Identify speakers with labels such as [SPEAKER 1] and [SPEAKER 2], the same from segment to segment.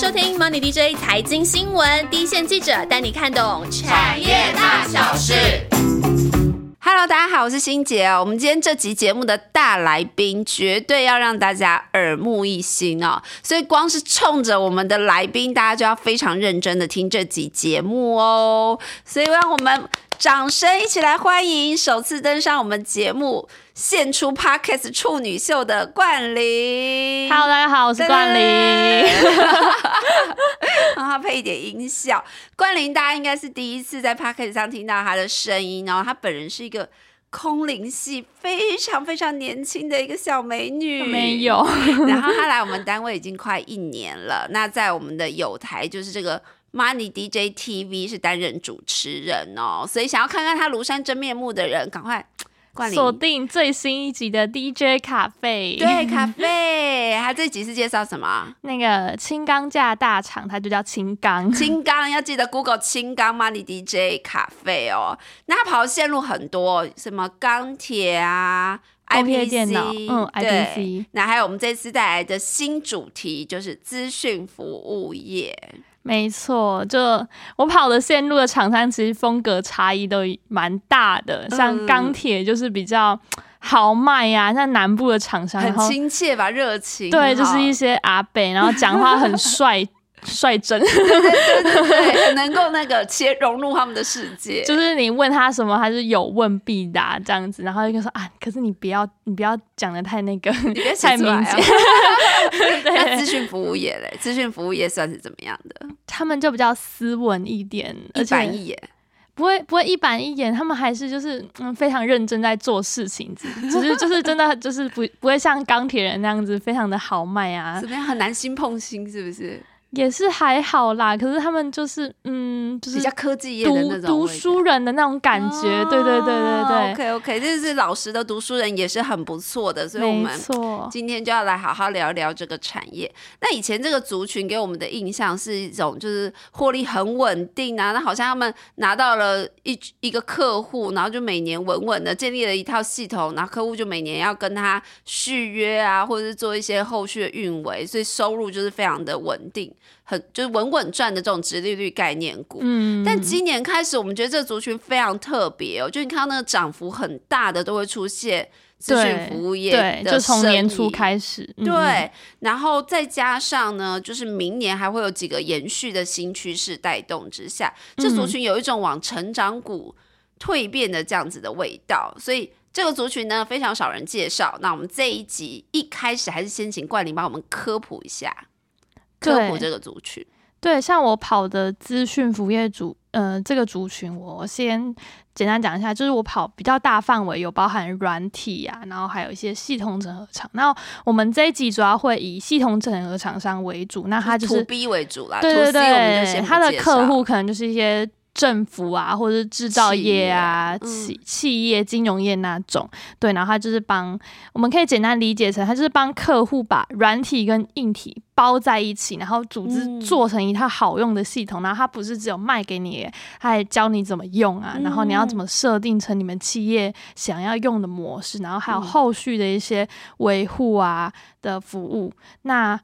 [SPEAKER 1] 收听 Money DJ 财经新闻，第一线记者带你看懂产业大小事。
[SPEAKER 2] Hello，大家好，我是欣杰哦。我们今天这集节目的大来宾，绝对要让大家耳目一新哦。所以光是冲着我们的来宾，大家就要非常认真的听这集节目哦。所以让我们掌声一起来欢迎首次登上我们节目、献出 Podcast 处女秀的冠霖。
[SPEAKER 3] Hello，大家好，我是冠霖。
[SPEAKER 2] 让他 配一点音效。冠霖，大家应该是第一次在 p o d c a s t 上听到他的声音，然后他本人是一个空灵系非常非常年轻的一个小美女，
[SPEAKER 3] 没有。
[SPEAKER 2] 然后她来我们单位已经快一年了，那在我们的友台就是这个 Money DJ TV 是担任主持人哦，所以想要看看他庐山真面目的人，赶快
[SPEAKER 3] 锁定最新一集的 DJ 卡啡。
[SPEAKER 2] 对咖啡，他这集是介绍什么？
[SPEAKER 3] 那个轻钢架大厂，它就叫轻钢。
[SPEAKER 2] 青钢要记得 Google 青钢 Money DJ 卡啡哦。那它跑的线路很多，什么钢铁啊。IPC，
[SPEAKER 3] 电脑嗯
[SPEAKER 2] 对
[SPEAKER 3] IPC
[SPEAKER 2] 那还有我们这次带来的新主题就是资讯服务业，
[SPEAKER 3] 没错，就我跑的线路的厂商，其实风格差异都蛮大的。像
[SPEAKER 2] 嗯
[SPEAKER 3] 钢铁就是比较豪迈呀、像南部的厂商，
[SPEAKER 2] 很亲切吧，热情。
[SPEAKER 3] 对，就是一些阿北，然后讲话很 帅率真。
[SPEAKER 2] 对，很能够那个切融入他们的世界。
[SPEAKER 3] 就是你问他什么，他是有问必答这样子，然后就说啊，可是你不要，你不要讲的太那个，
[SPEAKER 2] 你别
[SPEAKER 3] 太明显。
[SPEAKER 2] 那
[SPEAKER 3] 对
[SPEAKER 2] 资，讯服务业嘞，咨询服务业算是怎么样的？
[SPEAKER 3] 他们就比较斯文一点，而且
[SPEAKER 2] 一眼。
[SPEAKER 3] 不会不会一板一眼，他们还是就是嗯非常认真在做事情，只是就是真的就是不不会像钢铁人那样子非常的豪迈啊
[SPEAKER 2] 怎，么样？很难心碰心，是不是？
[SPEAKER 3] 也是还好啦。可是他们就是嗯就是
[SPEAKER 2] 比较科技业的那种
[SPEAKER 3] 读书人的那种感觉，对对对对对
[SPEAKER 2] ，OK OK，这是老实的读书人也是很不错的，所以我
[SPEAKER 3] 没
[SPEAKER 2] 们
[SPEAKER 3] 错。
[SPEAKER 2] 今天就要来好好聊一聊这个产业。那以前这个族群给我们的印象是一种就是获利很稳定啊，那好像他们拿到了一一个客户，然后就每年稳稳的建立了一套系统，然后客户就每年要跟他续约啊，或者是做一些后续的运维，所以收入就是非常的稳定，很就是稳稳赚的这种直利率概念股。
[SPEAKER 3] 嗯，
[SPEAKER 2] 但今年开始，我们觉得这个族群非常特别哦，就你看到那个涨幅很大的，都会出现咨
[SPEAKER 3] 询
[SPEAKER 2] 服务业
[SPEAKER 3] 对，就从年初
[SPEAKER 2] 意
[SPEAKER 3] 开始，嗯，
[SPEAKER 2] 对，然后再加上呢，就是明年还会有几个延续的新趋势带动之下，这族
[SPEAKER 3] 嗯
[SPEAKER 2] 群有一种往成长股蜕变的这样子的味道，所以。这个族群呢非常少人介绍，那我们这一集一开始还是先请冠霖帮我们科普一下，科普
[SPEAKER 3] 对
[SPEAKER 2] 这个族群。
[SPEAKER 3] 对，像我跑的资讯服务业组，呃，这个族群，我先简单讲一下，就是我跑比较大范围，有包含软体啊，然后还有一些系统整合厂。那我们这一集主要会以系统整合厂商为主，那它就
[SPEAKER 2] to
[SPEAKER 3] 是
[SPEAKER 2] B 为主啦，
[SPEAKER 3] 对对对，
[SPEAKER 2] 不
[SPEAKER 3] 它的客户可能就是一些政府啊，或者是制造
[SPEAKER 2] 企
[SPEAKER 3] 业
[SPEAKER 2] 业
[SPEAKER 3] 啊、
[SPEAKER 2] 嗯
[SPEAKER 3] 企企业、金融业那种。对，然后它就是帮，我们可以简单理解成，它就是帮客户把软体跟硬体包在一起，然后组织
[SPEAKER 2] 嗯
[SPEAKER 3] 做成一套好用的系统。然后它不是只有卖给你，它还教你怎么用啊，然后你要怎么设定成你们企业想要用的模式，然后还有
[SPEAKER 2] 嗯
[SPEAKER 3] 后续的一些维护啊的服务。那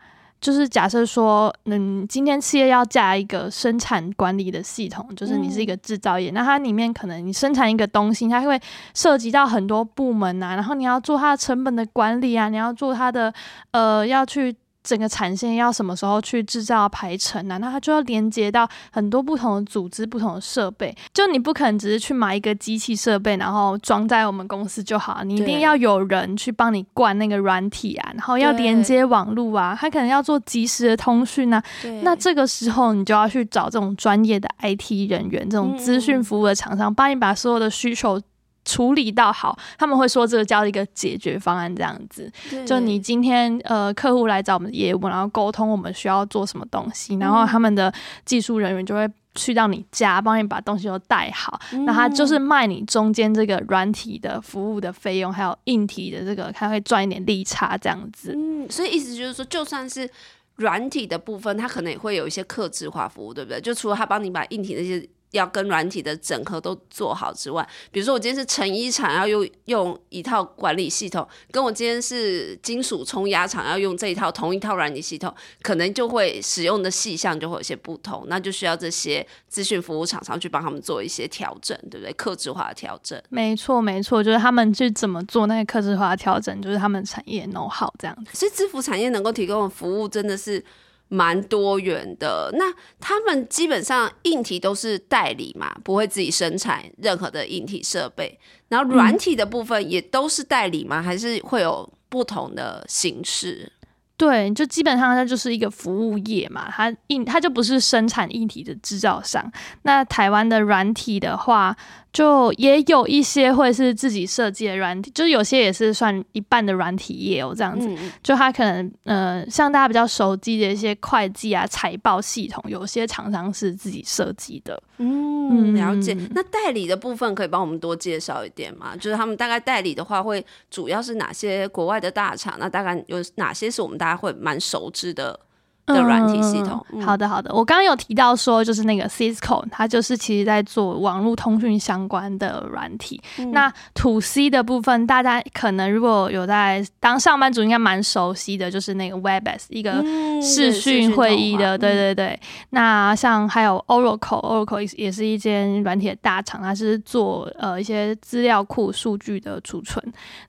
[SPEAKER 3] 就是假设说，嗯，今天企业要架一个生产管理的系统，就是你是一个制造业，那它里面可能你生产一个东西，它会涉及到很多部门啊，然后你要做它的成本的管理啊，你要做它的呃，要去。整个产线要什么时候去制造排程啊？那它就要连接到很多不同的组织、不同的设备。就你不可能只是去买一个机器设备，然后装在我们公司就好，你一定要有人去帮你灌那个软体啊，然后要
[SPEAKER 2] 对
[SPEAKER 3] 连接网络啊，它可能要做即时的通讯啊。那这个时候你就要去找这种专业的 IT 人员，这种资讯服务的厂商，帮你把所有的需求。处理到好，他们会说这个叫一个解决方案，这样子。就你今天呃客户来找我们的业务，然后沟通我们需要做什么东西，然后他们的技术人员就会去到你家，帮你把东西都带好。那他就是卖你中间这个软体的服务的费用，还有硬体的这个，他会赚一点利差这样子。
[SPEAKER 2] 嗯，所以意思就是说，就算是软体的部分，他可能也会有一些客制化服务，对不对？就除了他帮你把硬体那些要跟软体的整合都做好之外，比如说我今天是成衣厂要用用一套管理系统，跟我今天是金属冲压厂要用这一套同一套软体系统，可能就会使用的细项就会有些不同，那就需要这些资讯服务厂商去帮他们做一些调整，对不对？客制化的调整。
[SPEAKER 3] 没错，没错，就是他们去怎么做那个客制化的调整，就是他们产业 know how 这样子。
[SPEAKER 2] 所以支付产业能够提供的服务真的是。蛮多元的，那他们基本上硬体都是代理嘛，不会自己生产任何的硬体设备。然后软体的部分也都是代理吗？还是会有不同的形式？
[SPEAKER 3] 对，就基本上它就是一个服务业嘛，它硬它就不是生产硬体的制造商。那台湾的软体的话。就也有一些会是自己设计的软体，就是有些也是算一半的软体业哦，这样子。就它可能呃，像大家比较熟悉的一些会计啊、财报系统，有些厂商是自己设计的。
[SPEAKER 2] 嗯，了解。那代理的部分可以帮我们多介绍一点吗？就是他们大概代理的话，会主要是哪些国外的大厂？那大概有哪些是我们大家会蛮熟知的？的软体系统，
[SPEAKER 3] 好的好的，我刚刚有提到说，就是那个 Cisco，它就是其实在做网络通讯相关的软体。那 To C 的部分，大家可能如果有在当上班族，应该蛮熟悉的，就是那个 Webex 一个视讯会议的，对对对。那像还有 Oracle，Oracle 也是一间软体的大厂，它是做呃一些资料库数据的储存。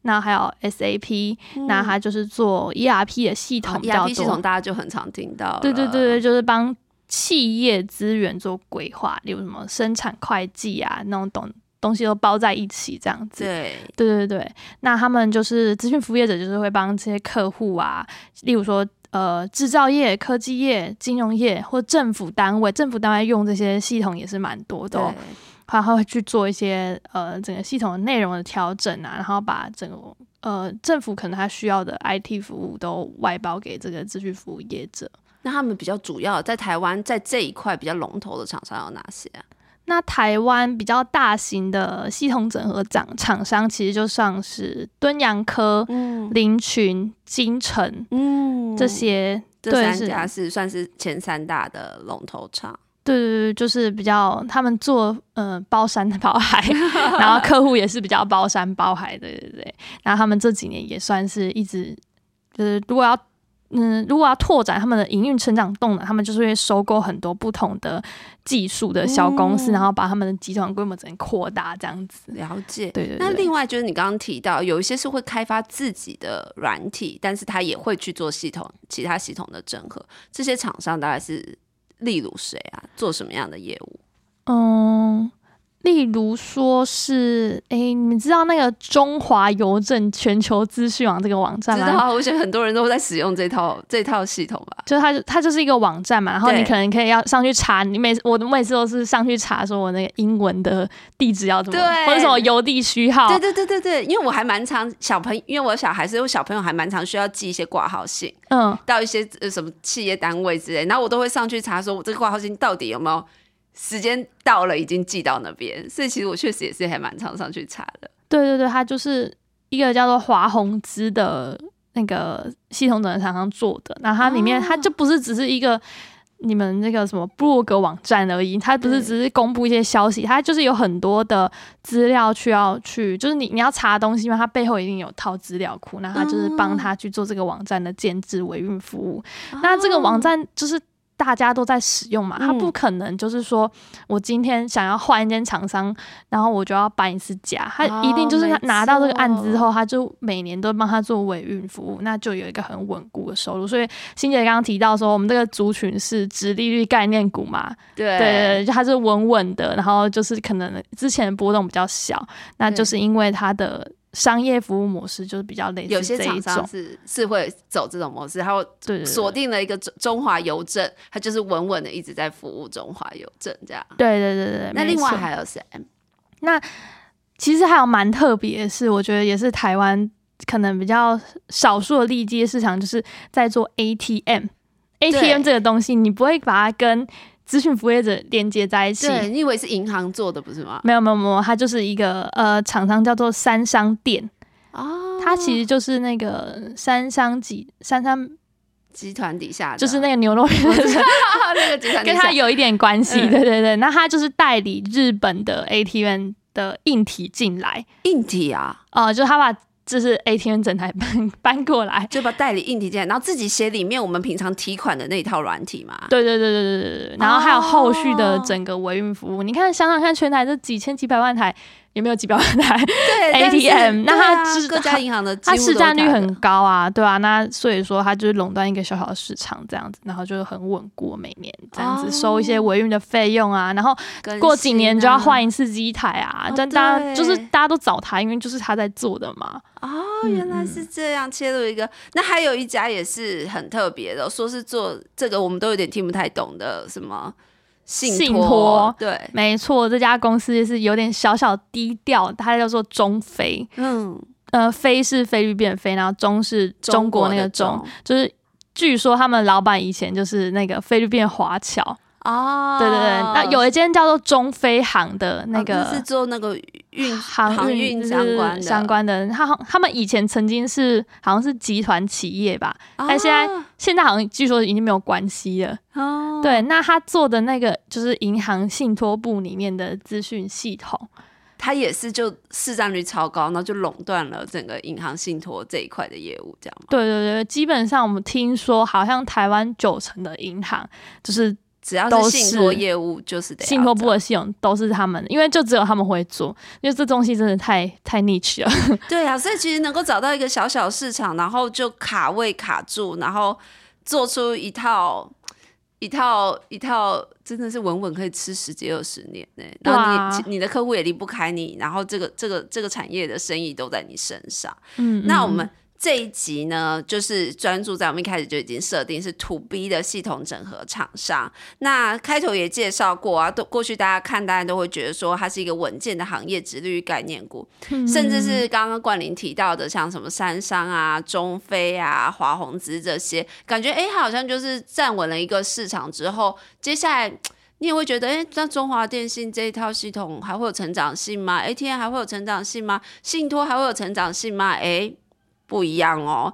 [SPEAKER 3] 那还有 SAP，那它就是做 ERP 的系统比较多，
[SPEAKER 2] 系统大家就很常听。
[SPEAKER 3] 对对对对，就是帮企业资源做规划，例如什么生产会计啊那种东东西都包在一起这样子。
[SPEAKER 2] 对
[SPEAKER 3] 对对对，那他们就是资讯服务业者，就是会帮这些客户啊，例如说呃制造业、科技业、金融业或政府单位，政府单位用这些系统也是蛮多的，他会去做一些呃整个系统的内容的调整啊，然后把整个。呃，政府可能他需要的 IT 服务都外包给这个资讯服务业者。
[SPEAKER 2] 那他们比较主要在台湾在这一块比较龙头的厂商有哪些？
[SPEAKER 3] 那台湾比较大型的系统整合厂厂商，其实就像是敦洋科、林群、金城，嗯，这些
[SPEAKER 2] 这三家是算是前三大的龙头厂。
[SPEAKER 3] 对对对，就是比较他们做呃包山 包海，然后客户也是比较包山包海，对对对。然后他们这几年也算是一直就是如果要嗯如果要拓展他们的营运成长动能，他们就是会收购很多不同的技术的小公司，然后把他们的集团规模整个扩大这样子。
[SPEAKER 2] 了解，
[SPEAKER 3] 对对。
[SPEAKER 2] 那另外就是你刚刚提到有一些是会开发自己的软体，但是他也会去做系统其他系统的整合，这些厂商大概是。例如谁啊？做什么样的业务？
[SPEAKER 3] 嗯。例如说是，哎，你们知道那个中华邮政全球资讯网这个网站吗？
[SPEAKER 2] 知道，我想很多人都在使用这套这套系统吧。
[SPEAKER 3] 就是它，它就是一个网站嘛，然后你可能可以要上去查，你每我的每次都是上去查，说我那个英文的地址要怎么，或者什么邮递序号。
[SPEAKER 2] 对对对对对，因为我还蛮常小朋友，因为我小孩是我小朋友还蛮常需要寄一些挂号信，嗯，到一些什么企业单位之类，然后我都会上去查，说我这个挂号信到底有没有。时间到了，已经寄到那边，所以其实我确实也是还蛮常上去查的。
[SPEAKER 3] 对对对，它就是一个叫做华宏资的那个系统整合厂商做的，那它里面它就不是只是一个你们那个什么布洛格网站而已，它不是只是公布一些消息，它就是有很多的资料需要去，就是你你要查东西嘛，它背后一定有套资料库，那它就是帮他去做这个网站的建制维运服务。那这个网站就是。大家都在使用嘛，他不可能就是说我今天想要换一间厂商，然后我就要搬一次家，他一定就是他拿到这个案子之后，他就每年都帮他做维运服务，那就有一个很稳固的收入。所以欣姐刚刚提到说，我们这个族群是直利率概念股嘛，
[SPEAKER 2] 对
[SPEAKER 3] 对，就它是稳稳的，然后就是可能之前的波动比较小，那就是因为它的。商业服务模式就是比较类似，
[SPEAKER 2] 有些厂商是是会走这种模式，他会锁定了一个中中华邮政，他就是稳稳的一直在服务中华邮政这样。
[SPEAKER 3] 对对对对，
[SPEAKER 2] 那另外还有谁？
[SPEAKER 3] 那其实还有蛮特别的是，我觉得也是台湾可能比较少数的利基市场，就是在做 ATM。ATM 这个东西，你不会把它跟资讯服务业者连接在一起，
[SPEAKER 2] 对你以为是银行做的不是吗？
[SPEAKER 3] 没有没有没有，它就是一个呃厂商叫做三商店。哦，它其实就是那个三商集三商
[SPEAKER 2] 集团底下的，
[SPEAKER 3] 就是那个牛肉面的
[SPEAKER 2] 那个集团
[SPEAKER 3] 跟他有一点关系，
[SPEAKER 2] 嗯。
[SPEAKER 3] 对对对。那他就是代理日本的 ATM 的硬体进来，
[SPEAKER 2] 硬体啊，
[SPEAKER 3] 呃，就是他把就是 ATM 整台搬 搬过来。
[SPEAKER 2] 就把代理硬体进来，然后自己写里面我们平常提款的那一套软体嘛。
[SPEAKER 3] 对对对对对对对，然后还有后续的整个维运服务，你看想想看，全台这几千几百万台，有没有几百万台？
[SPEAKER 2] 对
[SPEAKER 3] ATM 那它
[SPEAKER 2] 各家银行的
[SPEAKER 3] 它市占率很高啊，对啊，那所以说它就是垄断一个小小的市场这样子，然后就很稳固，每年这样子
[SPEAKER 2] 哦
[SPEAKER 3] 收一些维运的费用啊，然后
[SPEAKER 2] 更
[SPEAKER 3] 过几年就要换一次机台啊
[SPEAKER 2] 哦，
[SPEAKER 3] 但大家就是大家都找他，因为就是他在做的嘛。
[SPEAKER 2] 啊哦，原来
[SPEAKER 3] 嗯
[SPEAKER 2] 是这样切入一个。那还有一家也是很特别的，说是做这个我们都有点听不太懂的，什么信
[SPEAKER 3] 信
[SPEAKER 2] 托
[SPEAKER 3] 托
[SPEAKER 2] 对，
[SPEAKER 3] 没错，这家公司是有点小小低调，它叫做中非，
[SPEAKER 2] 嗯，
[SPEAKER 3] 呃，非是菲律宾的菲，然后中是中国那个中，
[SPEAKER 2] 中。
[SPEAKER 3] 就是据说他们老板以前就是那个菲律宾的华侨。
[SPEAKER 2] 哦，
[SPEAKER 3] 对对对，那有一间叫做中飞航的那个、
[SPEAKER 2] 哦是做那个运
[SPEAKER 3] 航
[SPEAKER 2] 运相关的。
[SPEAKER 3] 相关的，他好他们以前曾经是好像是集团企业吧，但现在
[SPEAKER 2] 啊
[SPEAKER 3] 现在好像据说已经没有关系了。
[SPEAKER 2] 哦，
[SPEAKER 3] 对，那他做的那个就是银行信托部里面的资讯系统，
[SPEAKER 2] 他也是就市占率超高，然后就垄断了整个银行信托这一块的业务，这样吗？
[SPEAKER 3] 对对对，基本上我们听说好像台湾九成的银行就是
[SPEAKER 2] 只要
[SPEAKER 3] 都
[SPEAKER 2] 是信托
[SPEAKER 3] 是
[SPEAKER 2] 业务，就是
[SPEAKER 3] 信托部
[SPEAKER 2] 这
[SPEAKER 3] 的系统都是他们的，因为就只有他们会做，因为这东西真的太太 niche 了。
[SPEAKER 2] 样 对啊，所以其实能够找到一个小小市场，然后就卡位卡住，然后做出一套。一套一套真的是稳稳可以吃十几二十年呢、然后
[SPEAKER 3] 哇
[SPEAKER 2] 你你的客户也离不开你，然后这个这个这个产业的生意都在你身上。
[SPEAKER 3] 嗯，嗯
[SPEAKER 2] 那我们这一集呢，就是专注在我们一开始就已经设定是 to B 的系统整合厂商。那开头也介绍过啊，都过去大家看，大家都会觉得说它是一个稳健的行业直率概念股，
[SPEAKER 3] 嗯
[SPEAKER 2] 甚至是刚刚冠霖提到的，像什么三商啊、中飞啊、华宏资这些，感觉哎，它好像就是站稳了一个市场之后，接下来。你也会觉得，哎，那中华电信这一套系统还会有成长性吗？ATM 还会有成长性吗？信托还会有成长性吗？哎，不一样哦。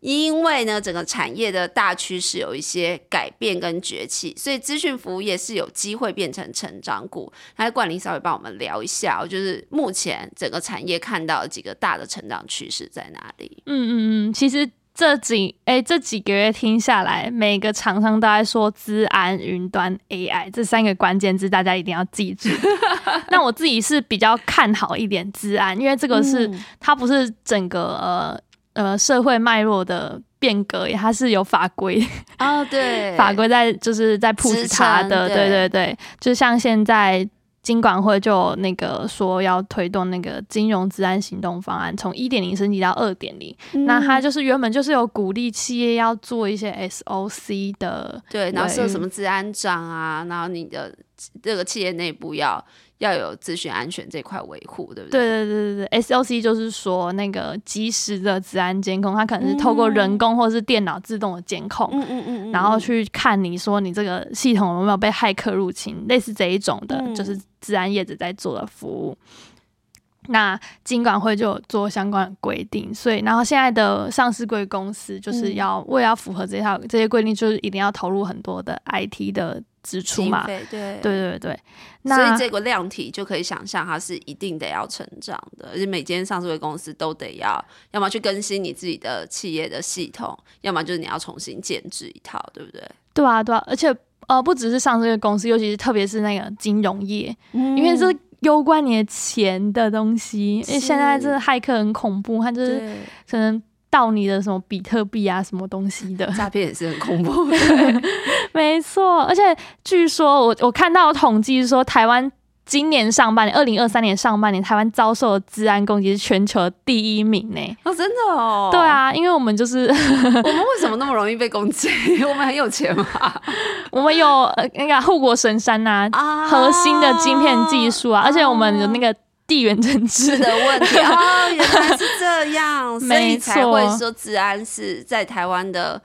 [SPEAKER 2] 因为呢，整个产业的大趋势有一些改变跟崛起，所以资讯服务业是有机会变成成长股。那冠霖稍微帮我们聊一下哦，就是目前整个产业看到的几个大的成长趋势在哪里？
[SPEAKER 3] 嗯嗯嗯，其实这几哎、这几个月听下来，每个厂商都在说资安、云端、AI 这三个关键字，大家一定要记住。那我自己是比较看好一点资安，因为这个是、
[SPEAKER 2] 嗯
[SPEAKER 3] 它不是整个呃呃社会脉络的变革，它是有法规
[SPEAKER 2] 哦，对，
[SPEAKER 3] 法规在就是在 push 它的，对。对对，就像现在金管会就有那个说要推动那个金融治安行动方案，从一点零升级到二点零，那它就是原本就是有鼓励企业要做一些 SOC 的，
[SPEAKER 2] 对，然后设什么治安长啊，然后你的这个企业内部要要有资讯安全这块维护，对不
[SPEAKER 3] 对
[SPEAKER 2] 对？
[SPEAKER 3] 对对对对，SOC 就是说那个及时的治安监控，它可能是透过人工或是电脑自动的监控。
[SPEAKER 2] 嗯嗯嗯嗯，
[SPEAKER 3] 然后去看你说你这个系统有没有被骇客入侵，类似这一种的，
[SPEAKER 2] 嗯
[SPEAKER 3] 就是治安业者在做的服务。那金管会就有做相关的规定，所以然后现在的上市贵公司就是要、为了要符合这套这些规定，就是一定要投入很多的 IT 的支出嘛。
[SPEAKER 2] 对
[SPEAKER 3] 对对对，
[SPEAKER 2] 所
[SPEAKER 3] 那
[SPEAKER 2] 以这个量体就可以想象，它是一定得要成长的，而且每间上市的公司都得要，要么去更新你自己的企业的系统，要么就是你要重新建制一套，对不对？
[SPEAKER 3] 对啊对啊，而且呃不只是上市贵公司，尤其是特别是那个金融业，因为这攸关你的钱的东西，因为现在这个骇客很恐怖，它就是可能盗你的什么比特币啊，什么东西的。
[SPEAKER 2] 诈骗也是很恐怖 的，
[SPEAKER 3] 没错，而且据说我我看到统计说，台湾今年上半年，二零二三年上半年，台湾遭受的治安攻击是全球第一名呢。
[SPEAKER 2] 哦，真的哦，
[SPEAKER 3] 对，啊，因为我们就是
[SPEAKER 2] 我们为什么那么容易被攻击？我们很有钱嘛，
[SPEAKER 3] 我们有呃那个护国神山呐、
[SPEAKER 2] 啊
[SPEAKER 3] 核心的晶片技术啊，而且我们有那个地缘政治
[SPEAKER 2] 的问题 哦，原来是这样，所以才
[SPEAKER 3] 错
[SPEAKER 2] 会说治安是在台湾的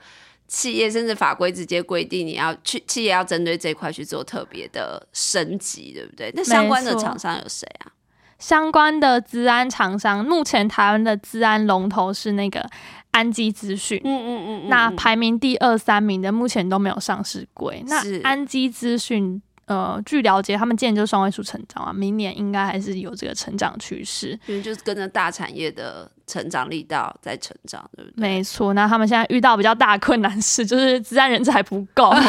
[SPEAKER 2] 企业甚至法规直接规定你要去企业要针对这一块去做特别的升级，对不对？那相关的厂商有谁啊？
[SPEAKER 3] 相关的治安厂商，目前台湾的治安龙头是那个安基资讯。
[SPEAKER 2] 嗯嗯嗯嗯，
[SPEAKER 3] 那
[SPEAKER 2] 嗯
[SPEAKER 3] 排名第二、三名的目前都没有上市柜。那安基资讯，呃，据了解，他们今年就是双位数成长啊，明年应该还是有这个成长趋势。
[SPEAKER 2] 因为就是跟着大产业的成长力道在成长，对不对？
[SPEAKER 3] 没错，那他们现在遇到比较大的困难是，就是自然人才不够。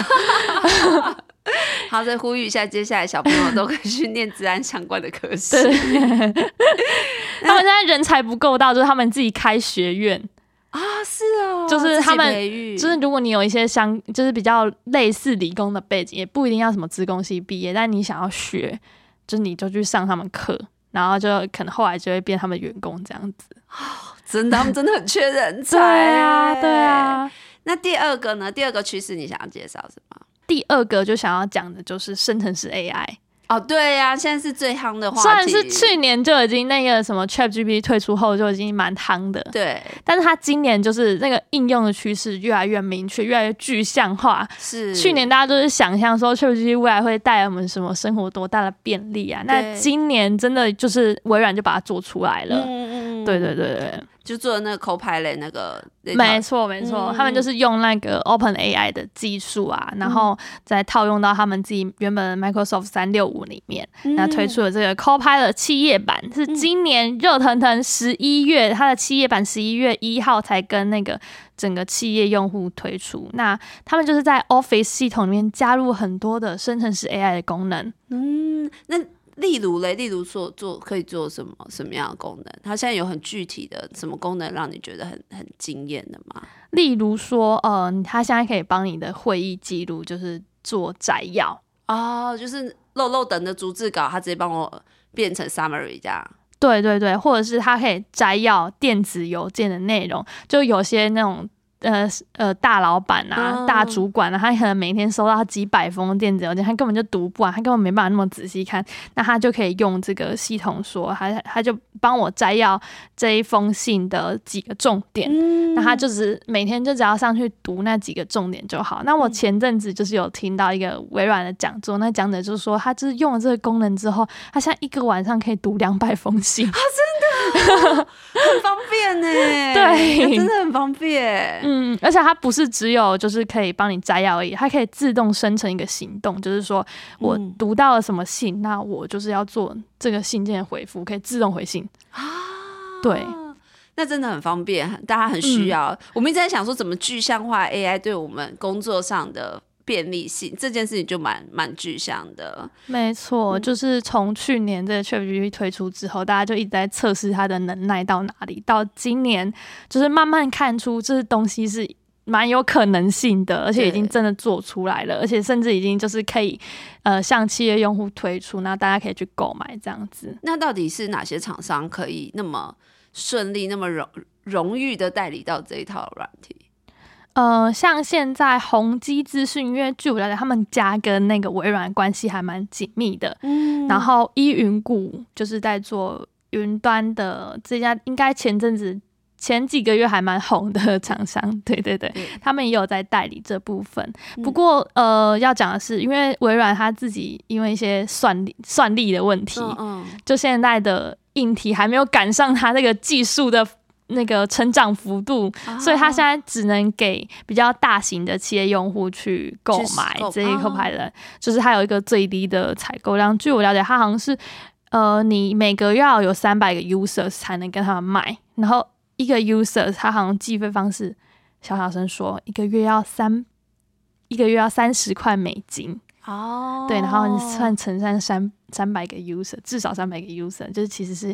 [SPEAKER 2] 好，再呼吁一下，接下来小朋友都可以去念治安相关的科系。
[SPEAKER 3] 对，他们现在人才不够到，就是他们自己开学院，
[SPEAKER 2] 啊，是哦，
[SPEAKER 3] 就是他们就是如果你有一些相，就是比较类似理工的背景，也不一定要什么资工系毕业，但你想要学，就是你就去上他们课，然后就可能后来就会变他们员工这样子。
[SPEAKER 2] 真的，他们真的很缺人才。
[SPEAKER 3] 对啊，对。啊。
[SPEAKER 2] 那第二个呢？第二个趋势你想要介绍什么？
[SPEAKER 3] 第二个就想要讲的就是生成式 AI，
[SPEAKER 2] 哦，对呀、现在是最夯的话题。
[SPEAKER 3] 虽然是去年就已经那个什么 ChatGPT 退出后就已经蛮夯的，
[SPEAKER 2] 对，
[SPEAKER 3] 但是它今年就是那个应用的趋势越来越明确，越来越具象化。
[SPEAKER 2] 是
[SPEAKER 3] 去年大家都是想象说 ChatGPT 未来会带来我们什么生活多大的便利啊，那今年真的就是微软就把它做出来了。
[SPEAKER 2] 嗯嗯嗯，
[SPEAKER 3] 对对对对，
[SPEAKER 2] 就做那个 Copilot 那个，
[SPEAKER 3] 没错没错，
[SPEAKER 2] 嗯
[SPEAKER 3] 他们就是用那个 Open AI 的技术啊，然后再套用到他们自己原本 Microsoft 三六五里面，那
[SPEAKER 2] 嗯
[SPEAKER 3] 推出了这个 Copilot 企业版，是今年热腾腾十一月，它的企业版十一月一号才跟那个整个企业用户推出。那他们就是在 Office 系统里面加入很多的生成式 AI 的功能。
[SPEAKER 2] 嗯，那例如嘞，例如做做可以做什么什么样的功能？它现在有很具体的什么功能让你觉得很很惊艳的吗？
[SPEAKER 3] 例如说，呃，它现在可以帮你的会议记录就是做摘要。
[SPEAKER 2] 哦，就是漏漏等的逐字稿，它直接帮我变成 summary 这样。
[SPEAKER 3] 对对对，或者是它可以摘要电子邮件的内容，就有些那种呃呃大老板啊、
[SPEAKER 2] 嗯
[SPEAKER 3] 大主管啊，他可能每天收到几百封电子邮件，他根本就读不完，他根本没办法那么仔细看，那他就可以用这个系统说，他他就帮我摘要这一封信的几个重点。
[SPEAKER 2] 嗯
[SPEAKER 3] 那他就只每天就只要上去读那几个重点就好。那我前阵子就是有听到一个微软的讲座，那讲者就是说，他就是用了这个功能之后，他现在一个晚上可以读两百封信。
[SPEAKER 2] 很方便呢，
[SPEAKER 3] 对
[SPEAKER 2] 真的很方便。
[SPEAKER 3] 嗯，而且它不是只有就是可以帮你摘要而已，它可以自动生成一个行动，就是说我
[SPEAKER 2] 嗯
[SPEAKER 3] 读到了什么信，那我就是要做这个信件的回复，可以自动回信。
[SPEAKER 2] 啊，
[SPEAKER 3] 对，
[SPEAKER 2] 那真的很方便，大家很需要。我们一直在想说，怎么具象化 AI 对我们工作上的便利性，这件事情就蛮蛮具象的。
[SPEAKER 3] 没错，就是从去年这个 ChatGPT 推出之后，大家就一直在测试它的能耐到哪里，到今年就是慢慢看出这东西是。蛮有可能性的，而且已经真的做出来了，而且甚至已经就是可以，呃，向企业用户推出，那大家可以去购买这样子。
[SPEAKER 2] 那到底是哪些厂商可以那么顺利、那么荣荣誉的代理到这一套软体？
[SPEAKER 3] 呃，像现在宏基资讯，因为据我了解，他们家跟那个微软关系还蛮紧密的。
[SPEAKER 2] 嗯
[SPEAKER 3] 然后依云谷就是在做云端的这家，应该前阵子前几个月还蛮红的厂商，对对对，
[SPEAKER 2] 对
[SPEAKER 3] 他们也有在代理这部分。
[SPEAKER 2] 嗯
[SPEAKER 3] 不过呃，要讲的是，因为微软它自己因为一些算力算力的问题，
[SPEAKER 2] 嗯嗯，
[SPEAKER 3] 就现在的硬体还没有赶上它那个技术的那个成长幅度，所以他现在只能给比较大型的企业用户去购买这一
[SPEAKER 2] 哦
[SPEAKER 3] 个牌的，就是它有一个最低的采购量。据我了解，它好像是呃，你每个月要有三百个 users 才能跟他们卖，然后一个 user 它好像计费方式，小小声说一个月要三一个月要三十块美金。
[SPEAKER 2] 哦，
[SPEAKER 3] 对，然后你算乘上三三百个 user，至少三百个 user，就是其实是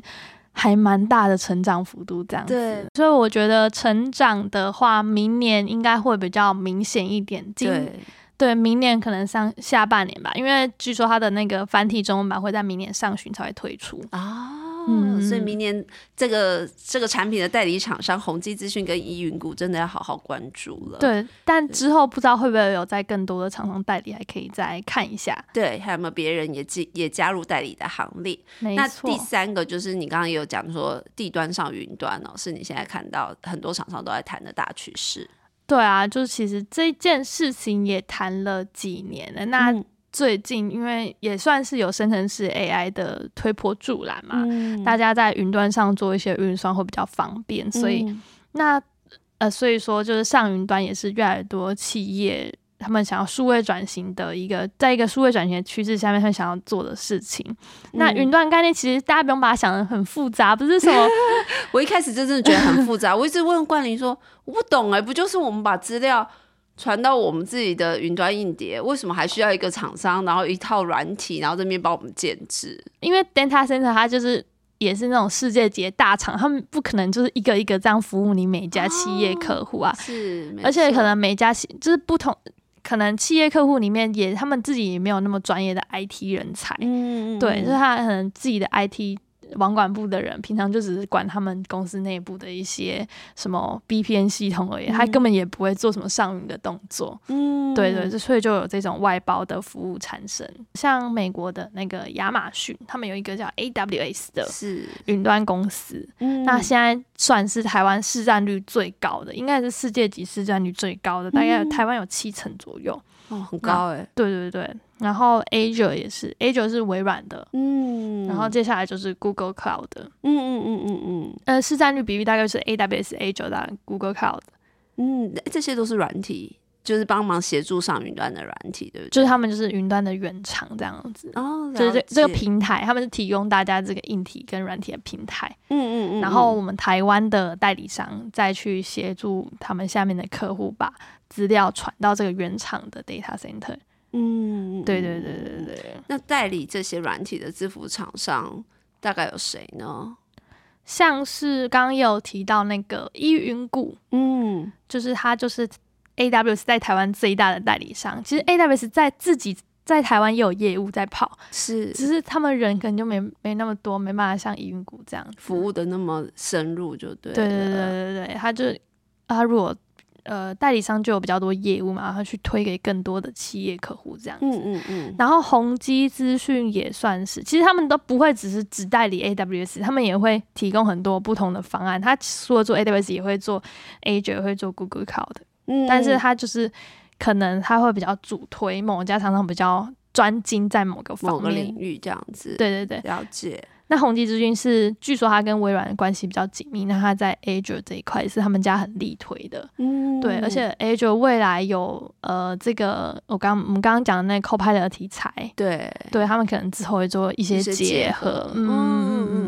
[SPEAKER 3] 还蛮大的成长幅度这样子
[SPEAKER 2] 对。
[SPEAKER 3] 所以我觉得成长的话，明年应该会比较明显一点。今
[SPEAKER 2] 对，
[SPEAKER 3] 对，明年可能上下半年吧，因为据说它的那个繁体中文版会在明年上旬才会推出。
[SPEAKER 2] 哦，
[SPEAKER 3] 嗯
[SPEAKER 2] 所以明年这个这个产品的代理厂商宏基资讯跟依云谷真的要好好关注了。
[SPEAKER 3] 对，但之后不知道会不会有在更多的厂商代理，还可以再看一下。
[SPEAKER 2] 对，还有没有别人也进也加入代理的行列？那第，三个就是你刚刚也有讲说地端上云端哦，是你现在看到很多厂商都在谈的大趋势。
[SPEAKER 3] 对啊，就是其实这件事情也谈了几年了。那
[SPEAKER 2] 嗯
[SPEAKER 3] 最近因为也算是有生成式 AI 的推波助澜嘛，
[SPEAKER 2] 嗯
[SPEAKER 3] 大家在云端上做一些运算会比较方便，所以、
[SPEAKER 2] 嗯
[SPEAKER 3] 那呃，所以说就是上云端也是越来越多企业他们想要数位转型的一个，在一个数位转型的趋势下面，他想要做的事情。那云端概念其实大家不用把它想的很复杂，不是什么。
[SPEAKER 2] 我一开始就真的觉得很复杂，我一直问冠霖说我不懂哎，不就是我们把资料传到我们自己的云端硬碟，为什么还需要一个厂商，然后一套软体，然后这边帮我们建制？
[SPEAKER 3] 因为 data center 它就是也是那种世界级大厂，他们不可能就是一个一个这样服务你每家企业客户啊，
[SPEAKER 2] 是，
[SPEAKER 3] 而且可能每家就是不同。可能企业客户里面也，他们自己也没有那么专业的 IT 人才，嗯，对，就是他可能自己的 IT。网管部的人平常就只是管他们公司内部的一些什么 BPN 系统而已，他根本也不会做什么上云的动作。嗯，对对，所以就有这种外包的服务产生。像美国的那个亚马逊，他们有一个叫 AWS 的是云端公司，那现在算是台湾市占率最高的，应该是世界级市占率最高的，大概台湾有七成左右。
[SPEAKER 2] 哦，很高哎。
[SPEAKER 3] 对对对。然后 Azure 也是，Azure 是微软的，嗯，然后接下来就是 Google Cloud 的，嗯嗯嗯嗯嗯，呃，市占率比例大概是 AWS、Azure 的 Google Cloud，
[SPEAKER 2] 嗯，这些都是软体，就是帮忙协助上云端的软体，对不对？
[SPEAKER 3] 就是他们就是云端的原厂这样子，哦，就是这这个平台，他们是提供大家这个硬体跟软体的平台，嗯嗯嗯，然后我们台湾的代理商再去协助他们下面的客户把资料传到这个原厂的 data center。嗯，对对对对对。
[SPEAKER 2] 那代理这些软体的支付厂商大概有谁呢？
[SPEAKER 3] 像是刚刚有提到那个依云谷，嗯，就是他就是 AWS 在台湾最大的代理商。其实 AWS 在自己在台湾也有业务在跑，
[SPEAKER 2] 是，
[SPEAKER 3] 只是他们人可能就没没那么多，没办法像依云谷这样
[SPEAKER 2] 服务的那么深入，就对。
[SPEAKER 3] 对对对对对，他就他如果。呃，代理商就有比较多业务嘛，然后去推给更多的企业客户这样子。嗯嗯嗯。然后宏基资讯也算是，其实他们都不会只是只代理 AWS，他们也会提供很多不同的方案。他除了做 AWS，也会做 Azure，会做 Google Cloud。嗯。但是他就是可能他会比较主推某家厂商比较专精在某个方面
[SPEAKER 2] 领域这样子。
[SPEAKER 3] 对对对，
[SPEAKER 2] 了解。
[SPEAKER 3] 那宏基之君是，据说他跟微软的关系比较紧密。那他在 Azure 这一块是他们家很力推的，嗯，对。而且 Azure 未来有呃这个我刚我们刚刚讲的那个 Copilot 的题材，
[SPEAKER 2] 对，
[SPEAKER 3] 对他们可能之后会做一些结合，嗯嗯嗯。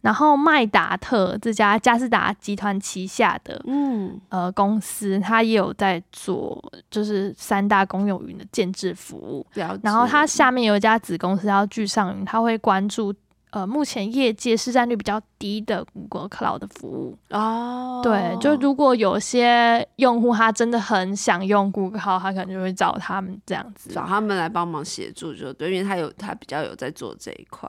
[SPEAKER 3] 然后麦达特这家嘉士达集团旗下的嗯呃公司，它也有在做就是三大公有云的建制服务。然后它下面有一家子公司叫聚上云，它会关注。呃，目前业界市占率比较低的谷歌 Cloud 的服务哦，对，就如果有些用户他真的很想用谷歌 Cloud，他可能就会找他们这样子，
[SPEAKER 2] 找他们来帮忙协助，就对，因为他有他比较有在做这一块。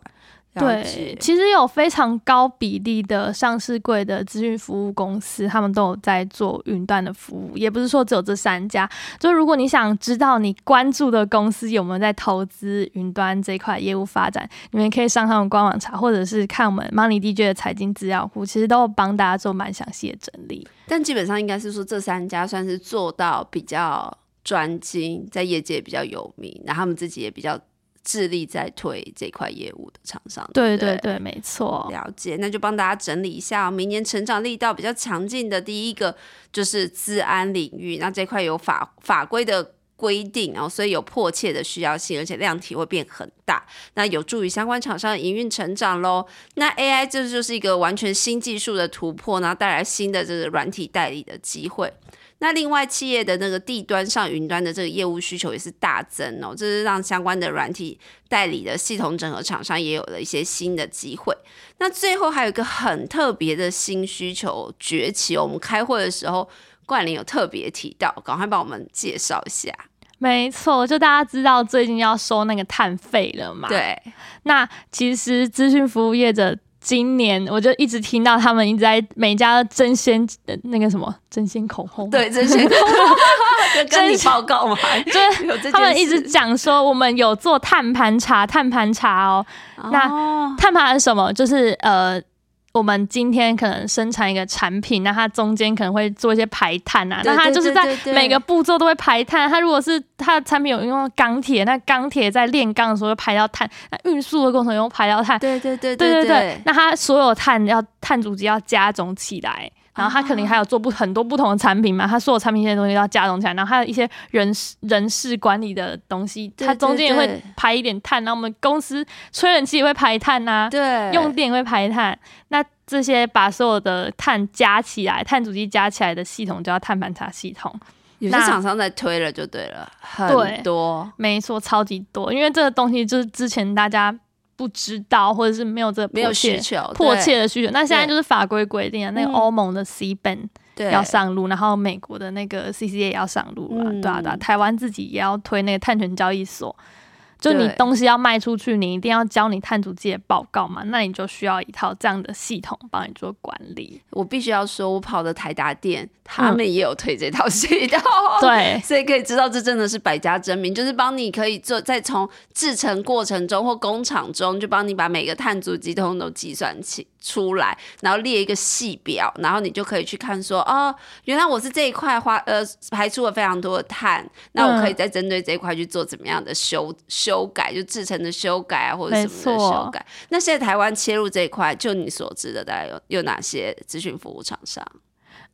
[SPEAKER 3] 对，其实有非常高比例的上市柜的资讯服务公司，他们都有在做云端的服务，也不是说只有这三家。就如果你想知道你关注的公司有没有在投资云端这块业务发展，你们可以上他们官网查，或者是看我们 Money DJ 的财经资料库，其实都有帮大家做蛮详细的整理。
[SPEAKER 2] 但基本上应该是说，这三家算是做到比较专精，在业界比较有名，然后他们自己也比较。致力在推这块业务的厂商，
[SPEAKER 3] 对对对，没错。
[SPEAKER 2] 了解，那就帮大家整理一下，明年成长力道比较强劲的第一个就是治安领域，那这块有法法规的规定，然后所以有迫切的需要性，而且量体会变很大，那有助于相关厂商营运成长喽。那 AI 这就是一个完全新技术的突破，然后带来新的这个软体代理的机会。那另外，企业的那个地端上云端的这个业务需求也是大增哦，这是让相关的软体代理的系统整合厂商也有了一些新的机会。那最后还有一个很特别的新需求崛起，我们开会的时候冠霖有特别提到，赶快帮我们介绍一下。
[SPEAKER 3] 没错，就大家知道最近要收那个碳费了嘛？
[SPEAKER 2] 对。
[SPEAKER 3] 那其实资讯服务业者。今年我就一直听到他们一直在每家争先那个什么争先恐后，
[SPEAKER 2] 对争先口红，跟你报告嘛，
[SPEAKER 3] 就是他们一直讲说我们有做碳盘查，碳盘查哦，那碳盘是什么？就是呃。我们今天可能生产一个产品，那它中间可能会做一些排碳啊，那它就是在每个步骤都会排碳。它如果是它的产品有用钢铁，那钢铁在炼钢的时候排掉碳，那运输的过程中排掉碳。
[SPEAKER 2] 对对对
[SPEAKER 3] 对对对，那它所有碳要碳足迹要加总起来，然后它肯定还有做不很多不同的产品嘛，它所有产品线的东西都要加总起来，然后还有一些人事人事管理的东西，
[SPEAKER 2] 对
[SPEAKER 3] 它中间也会排一点碳，然后我们公司吹冷气也会排碳呐、
[SPEAKER 2] 对，
[SPEAKER 3] 用电也会排碳，那这些把所有的碳加起来，碳足迹加起来的系统叫碳盘查系统。
[SPEAKER 2] 有些
[SPEAKER 3] 那
[SPEAKER 2] 厂商在推了就对了，很多。
[SPEAKER 3] 没错，超级多，因为这个东西就是之前大家不知道，或者是没有这
[SPEAKER 2] 没有需求，
[SPEAKER 3] 迫切的需求。那现在就是法规规定啊，那个
[SPEAKER 2] 嗯
[SPEAKER 3] 欧盟的 C ban
[SPEAKER 2] 对
[SPEAKER 3] 要上路，然后美国的那个 CCA 也要上路了，
[SPEAKER 2] 嗯
[SPEAKER 3] 对啊对啊，台湾自己也要推那个碳权交易所。就你东西要卖出去，你一定要教你碳足迹的报告嘛，那你就需要一套这样的系统帮你做管理。
[SPEAKER 2] 我必须要说，我跑的台达店，他
[SPEAKER 3] 嗯
[SPEAKER 2] 们也有推这套系统。
[SPEAKER 3] 对，
[SPEAKER 2] 所以可以知道，这真的是百家争鸣，就是帮你可以做，在从制成过程中或工厂中，就帮你把每个碳足迹通通都计算起出来，然后列一个细表，然后你就可以去看说，哦，原来我是这一块花呃排出了非常多的碳，那我可以再针对这一块去做怎么样的修修改，就制成的修改啊，或者什么的修改。那现在台湾切入这一块，就你所知的，大概有有哪些咨询服务厂商？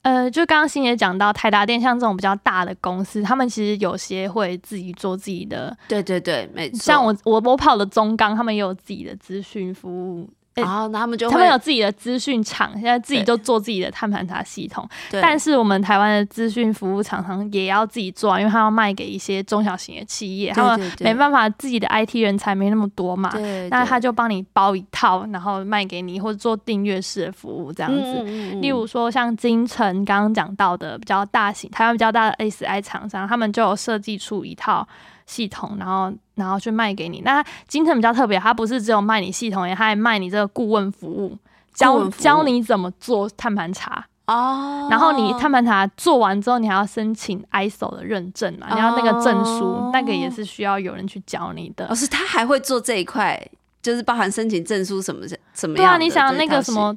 [SPEAKER 3] 呃，就刚刚欣也讲到台达电，像这种比较大的公司，他们其实有些会自己做自己的，
[SPEAKER 2] 对对对，没错。
[SPEAKER 3] 像我我我跑的中钢，他们也有自己的咨询服务。诶
[SPEAKER 2] 然后那他们就
[SPEAKER 3] 他们有自己的资讯厂，现在自己
[SPEAKER 2] 对
[SPEAKER 3] 都做自己的碳盘查系统。
[SPEAKER 2] 对
[SPEAKER 3] 但是我们台湾的资讯服务厂商也要自己做啊，因为他要卖给一些中小型的企业，
[SPEAKER 2] 对
[SPEAKER 3] 他们没办法自己的 IT 人才没那么多嘛。
[SPEAKER 2] 对，
[SPEAKER 3] 那他就帮你包一套，然后卖给你，或者做订阅式的服务这样子。
[SPEAKER 2] 嗯嗯嗯
[SPEAKER 3] 例如说像金城刚刚讲到的比较大型、台湾比较大的 SI 厂商，他们就有设计出一套系统，然后然后去卖给你。那金城比较特别，它不是只有卖你系统，也它还卖你这个顾问服务，教教你怎么做碳盘查。
[SPEAKER 2] 哦，
[SPEAKER 3] 然后你碳盘查做完之后，你还要申请 ISO 的认证嘛？你要那个证书，
[SPEAKER 2] 哦
[SPEAKER 3] 那个也是需要有人去教你的
[SPEAKER 2] 哦，。是他还会做这一块，就是包含申请证书什么什么
[SPEAKER 3] 对啊，你想那个什么，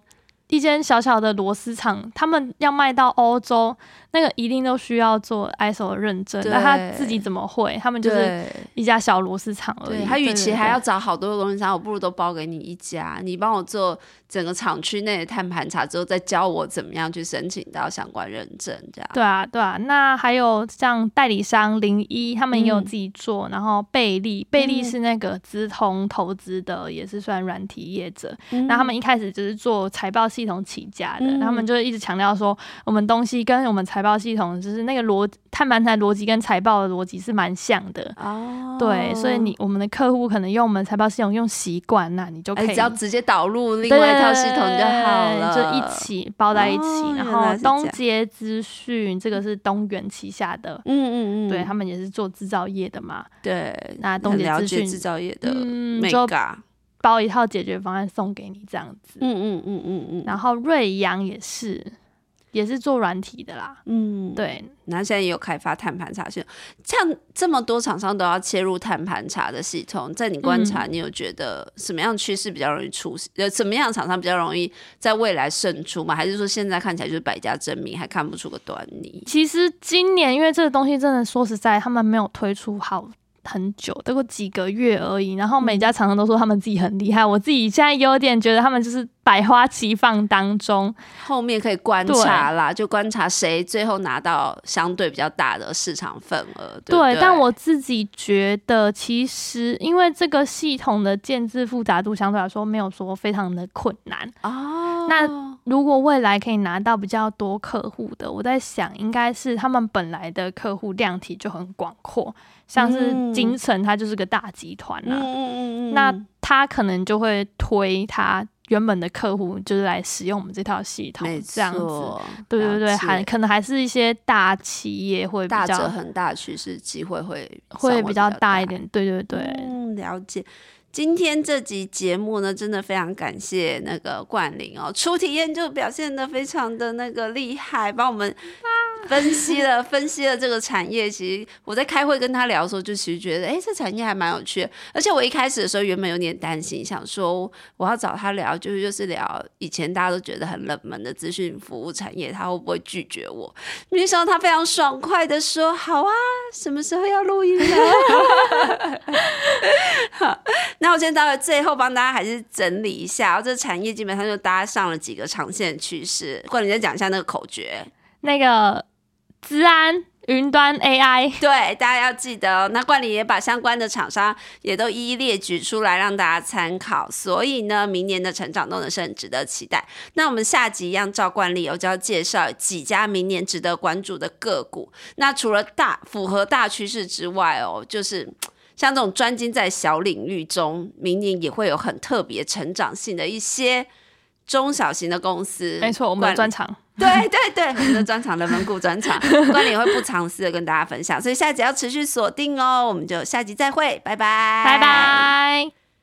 [SPEAKER 3] 一间小小的螺丝厂，他们要卖到欧洲，那个一定都需要做 ISO 的认证。那他自己怎么会？他们就是一家小螺丝厂而已。
[SPEAKER 2] 他与其还要找好多个供应商，我不如都包给你一家，你帮我做整个厂区内的碳盘查之后，再教我怎么样去申请到相关认证，这样。
[SPEAKER 3] 对啊，对啊，那还有像代理商零一，他们也有
[SPEAKER 2] 嗯
[SPEAKER 3] 自己做，然后贝利，贝利
[SPEAKER 2] 嗯
[SPEAKER 3] 是那个资通投资的，也是算软体业者。
[SPEAKER 2] 嗯
[SPEAKER 3] 那他们一开始只是做财报系统起家的，
[SPEAKER 2] 嗯
[SPEAKER 3] 他们就一直强调说，我们东西跟我们财报系统就是那个逻碳盘台逻辑跟财报的逻辑是蛮像的。
[SPEAKER 2] 哦，
[SPEAKER 3] 对，所以你我们的客户可能用我们财报系统用习惯，那你就可
[SPEAKER 2] 哎，
[SPEAKER 3] 以
[SPEAKER 2] 只要直接导入另外一套系统就好了，
[SPEAKER 3] 就一。起包在一起。
[SPEAKER 2] 哦
[SPEAKER 3] 然后东杰资讯这个是东元旗下的，
[SPEAKER 2] 嗯嗯嗯，
[SPEAKER 3] 对他们也是做制造业的嘛，
[SPEAKER 2] 对，
[SPEAKER 3] 那东
[SPEAKER 2] 很
[SPEAKER 3] 杰资讯
[SPEAKER 2] 制造业的
[SPEAKER 3] 嗯，就
[SPEAKER 2] mega，
[SPEAKER 3] 包一套解决方案送给你这样子。
[SPEAKER 2] 嗯嗯嗯嗯嗯，
[SPEAKER 3] 然后瑞阳也是，也是做软体的啦。
[SPEAKER 2] 嗯，
[SPEAKER 3] 对，
[SPEAKER 2] 然后现在也有开发碳盘查系统，像这么多厂商都要切入碳盘查的系统，在你观
[SPEAKER 3] 嗯
[SPEAKER 2] 察，你有觉得什么样的趋势比较容易出？呃，什么样的厂商比较容易在未来胜出吗？还是说现在看起来就是百家争鸣，还看不出个端倪？
[SPEAKER 3] 其实今年因为这个东西真的说实在，他们没有推出好。很久，都过几个月而已。然后每家厂商都说他们自己很厉害，我自己现在有点觉得他们就是百花齐放当中。
[SPEAKER 2] 后面可以观察啦，就观察谁最后拿到相对比较大的市场份额。对
[SPEAKER 3] 但我自己觉得，其实因为这个系统的建制复杂度相对来说没有说非常的困难。
[SPEAKER 2] 哦，
[SPEAKER 3] 那如果未来可以拿到比较多客户的，我在想应该是他们本来的客户量体就很广阔，像是
[SPEAKER 2] 嗯
[SPEAKER 3] 金城，它就是个大集团啊，
[SPEAKER 2] 嗯嗯嗯嗯，
[SPEAKER 3] 那他可能就会推他原本的客户，就是来使用我们这套系统，这样子。对对对，还可能还是一些大企业会比较
[SPEAKER 2] 很大趋势机会会
[SPEAKER 3] 会比较大一。点，对对对。
[SPEAKER 2] 嗯，了解。今天这集节目呢，真的非常感谢那个冠霖哦，初体验就表现的非常的那个厉害，帮我们分析了分析了这个产业。其实我在开会跟他聊的时候，就其实觉得，哎，这产业还蛮有趣的。而且我一开始的时候，原本有点担心，想说我要找他聊，就是就是聊以前大家都觉得很冷门的资讯服务产业，他会不会拒绝我？没想到他非常爽快的说：“好啊，什么时候要录音呢？”好，那那我先待会最后帮大家还是整理一下，这产业基本上就搭上了几个长线趋势。或者你再讲一下那个口诀。
[SPEAKER 3] 那个资安。云端 AI，
[SPEAKER 2] 对，大家要记得哦。那冠理也把相关的厂商也都一一列举出来，让大家参考。所以呢，明年的成长动能是很值得期待。那我们下集一样照惯例，我就要介绍几家明年值得关注的个股。那除了大符合大趋势之外哦，就是像这种专精在小领域中，明年也会有很特别成长性的一些中小型的公司。
[SPEAKER 3] 没错，我们的专长。
[SPEAKER 2] 对对对，我们的专场人文股专场，关联会不藏私的跟大家分享，所以下集要持续锁定哦，我们就下集再会，拜拜，
[SPEAKER 3] 拜拜。